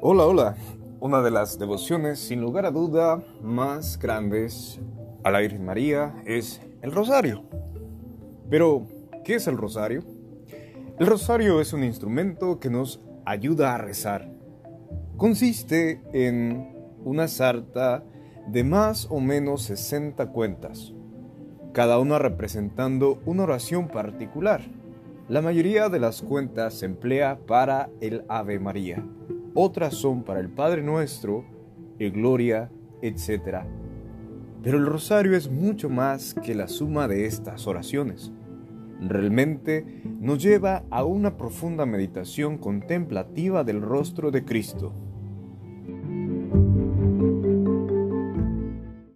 Hola, hola. Una de las devociones, sin lugar a duda, más grandes a la Virgen María es el rosario. Pero, ¿qué es el rosario? El rosario es un instrumento que nos ayuda a rezar. Consiste en una sarta de más o menos 60 cuentas, cada una representando una oración particular. La mayoría de las cuentas se emplea para el Ave María otras son para el Padre Nuestro, el Gloria, etc. Pero el rosario es mucho más que la suma de estas oraciones. Realmente nos lleva a una profunda meditación contemplativa del rostro de Cristo